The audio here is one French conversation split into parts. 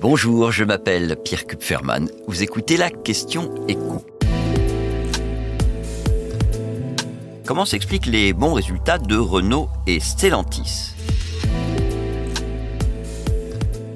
Bonjour, je m'appelle Pierre Kupferman. Vous écoutez la question écho. Comment s'expliquent les bons résultats de Renault et Stellantis?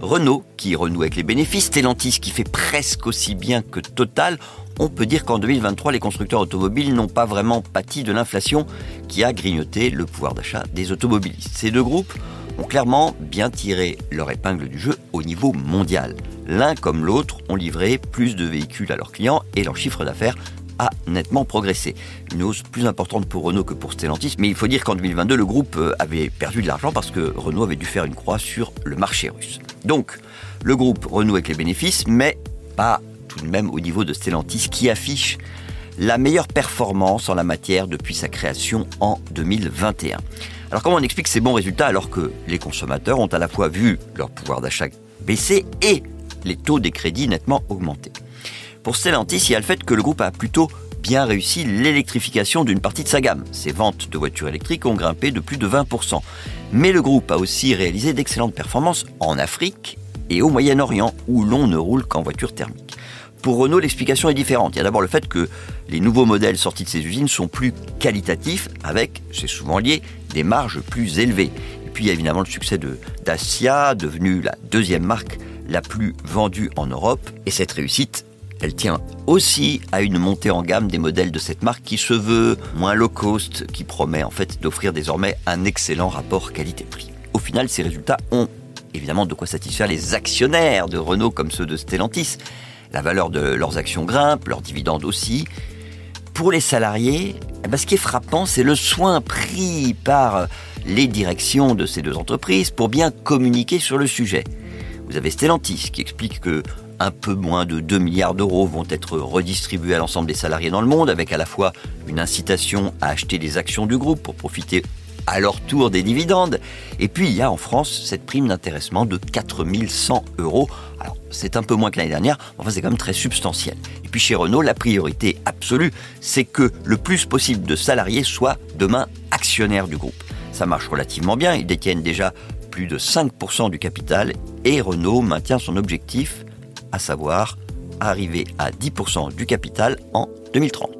Renault qui renoue avec les bénéfices, Stellantis qui fait presque aussi bien que Total, on peut dire qu'en 2023, les constructeurs automobiles n'ont pas vraiment pâti de l'inflation qui a grignoté le pouvoir d'achat des automobilistes. Ces deux groupes clairement bien tiré leur épingle du jeu au niveau mondial. L'un comme l'autre ont livré plus de véhicules à leurs clients et leur chiffre d'affaires a nettement progressé. Une hausse plus importante pour Renault que pour Stellantis, mais il faut dire qu'en 2022, le groupe euh, avait perdu de l'argent parce que Renault avait dû faire une croix sur le marché russe. Donc, le groupe renoue avec les bénéfices, mais pas tout de même au niveau de Stellantis qui affiche la meilleure performance en la matière depuis sa création en 2021. Alors comment on explique ces bons résultats alors que les consommateurs ont à la fois vu leur pouvoir d'achat baisser et les taux des crédits nettement augmenter? Pour Stellantis, il y a le fait que le groupe a plutôt bien réussi l'électrification d'une partie de sa gamme. Ses ventes de voitures électriques ont grimpé de plus de 20%. Mais le groupe a aussi réalisé d'excellentes performances en Afrique et au Moyen-Orient, où l'on ne roule qu'en voiture thermique. Pour Renault, l'explication est différente. Il y a d'abord le fait que les nouveaux modèles sortis de ces usines sont plus qualitatifs, avec, c'est souvent lié, des marges plus élevées. Et puis il y a évidemment le succès de Dacia, devenu la deuxième marque la plus vendue en Europe. Et cette réussite elle tient aussi à une montée en gamme des modèles de cette marque qui se veut moins low cost, qui promet en fait d'offrir désormais un excellent rapport qualité-prix. Au final, ces résultats ont évidemment de quoi satisfaire les actionnaires de Renault comme ceux de Stellantis. La valeur de leurs actions grimpe, leurs dividendes aussi. Pour les salariés, eh ben, ce qui est frappant, c'est le soin pris par les directions de ces deux entreprises pour bien communiquer sur le sujet. Vous avez Stellantis qui explique que un peu moins de 2 milliards d'euros vont être redistribués à l'ensemble des salariés dans le monde, avec à la fois une incitation à acheter des actions du groupe pour profiter à leur tour des dividendes. Et puis il y a en France cette prime d'intéressement de 4100 euros. Alors c'est un peu moins que l'année dernière, mais enfin c'est quand même très substantiel. Et puis chez Renault, la priorité absolue, c'est que le plus possible de salariés soient demain actionnaires du groupe. Ça marche relativement bien, ils détiennent déjà plus de 5% du capital et Renault maintient son objectif à savoir arriver à 10% du capital en 2030.